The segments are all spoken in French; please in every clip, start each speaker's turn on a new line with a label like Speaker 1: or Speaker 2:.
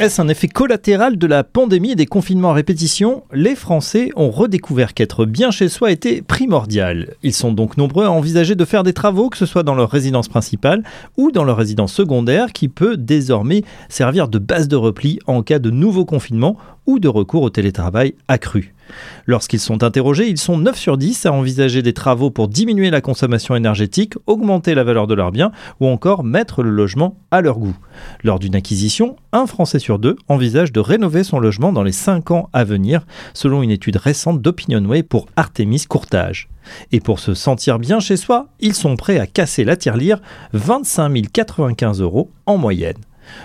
Speaker 1: Est-ce un effet collatéral de la pandémie et des confinements à répétition? Les Français ont redécouvert qu'être bien chez soi était primordial. Ils sont donc nombreux à envisager de faire des travaux, que ce soit dans leur résidence principale ou dans leur résidence secondaire, qui peut désormais servir de base de repli en cas de nouveau confinement ou de recours au télétravail accru. Lorsqu'ils sont interrogés, ils sont 9 sur 10 à envisager des travaux pour diminuer la consommation énergétique, augmenter la valeur de leurs biens ou encore mettre le logement à leur goût. Lors d'une acquisition, un Français sur deux envisage de rénover son logement dans les 5 ans à venir, selon une étude récente d'Opinionway pour Artemis Courtage. Et pour se sentir bien chez soi, ils sont prêts à casser la tirelire 25 095 euros en moyenne.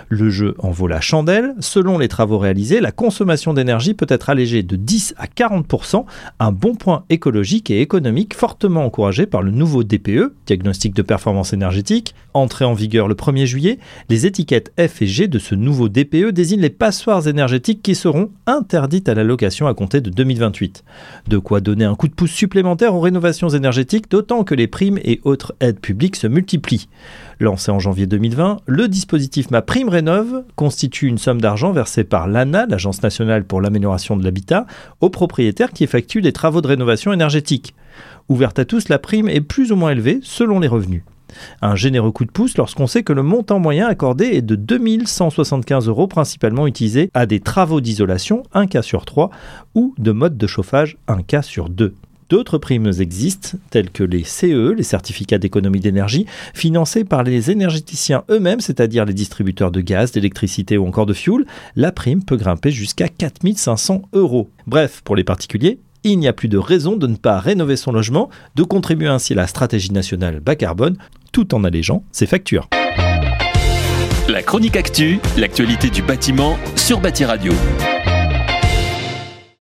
Speaker 1: Le jeu en vaut la chandelle. Selon les travaux réalisés, la consommation d'énergie peut être allégée de 10 à 40%, un bon point écologique et économique fortement encouragé par le nouveau DPE, diagnostic de performance énergétique. Entré en vigueur le 1er juillet, les étiquettes F et G de ce nouveau DPE désignent les passoires énergétiques qui seront interdites à la location à compter de 2028. De quoi donner un coup de pouce supplémentaire aux rénovations énergétiques, d'autant que les primes et autres aides publiques se multiplient. Lancé en janvier 2020, le dispositif MAP prime rénove constitue une somme d'argent versée par l'ANA, l'Agence nationale pour l'amélioration de l'habitat, aux propriétaires qui effectuent des travaux de rénovation énergétique. Ouverte à tous, la prime est plus ou moins élevée selon les revenus. Un généreux coup de pouce lorsqu'on sait que le montant moyen accordé est de 2175 euros, principalement utilisé à des travaux d'isolation, un cas sur trois, ou de mode de chauffage, un cas sur deux. D'autres primes existent, telles que les CE, les certificats d'économie d'énergie, financés par les énergéticiens eux-mêmes, c'est-à-dire les distributeurs de gaz, d'électricité ou encore de fuel. La prime peut grimper jusqu'à 4500 euros. Bref, pour les particuliers, il n'y a plus de raison de ne pas rénover son logement, de contribuer ainsi à la stratégie nationale bas carbone, tout en allégeant ses factures.
Speaker 2: La chronique actu, l'actualité du bâtiment sur Bâti Radio.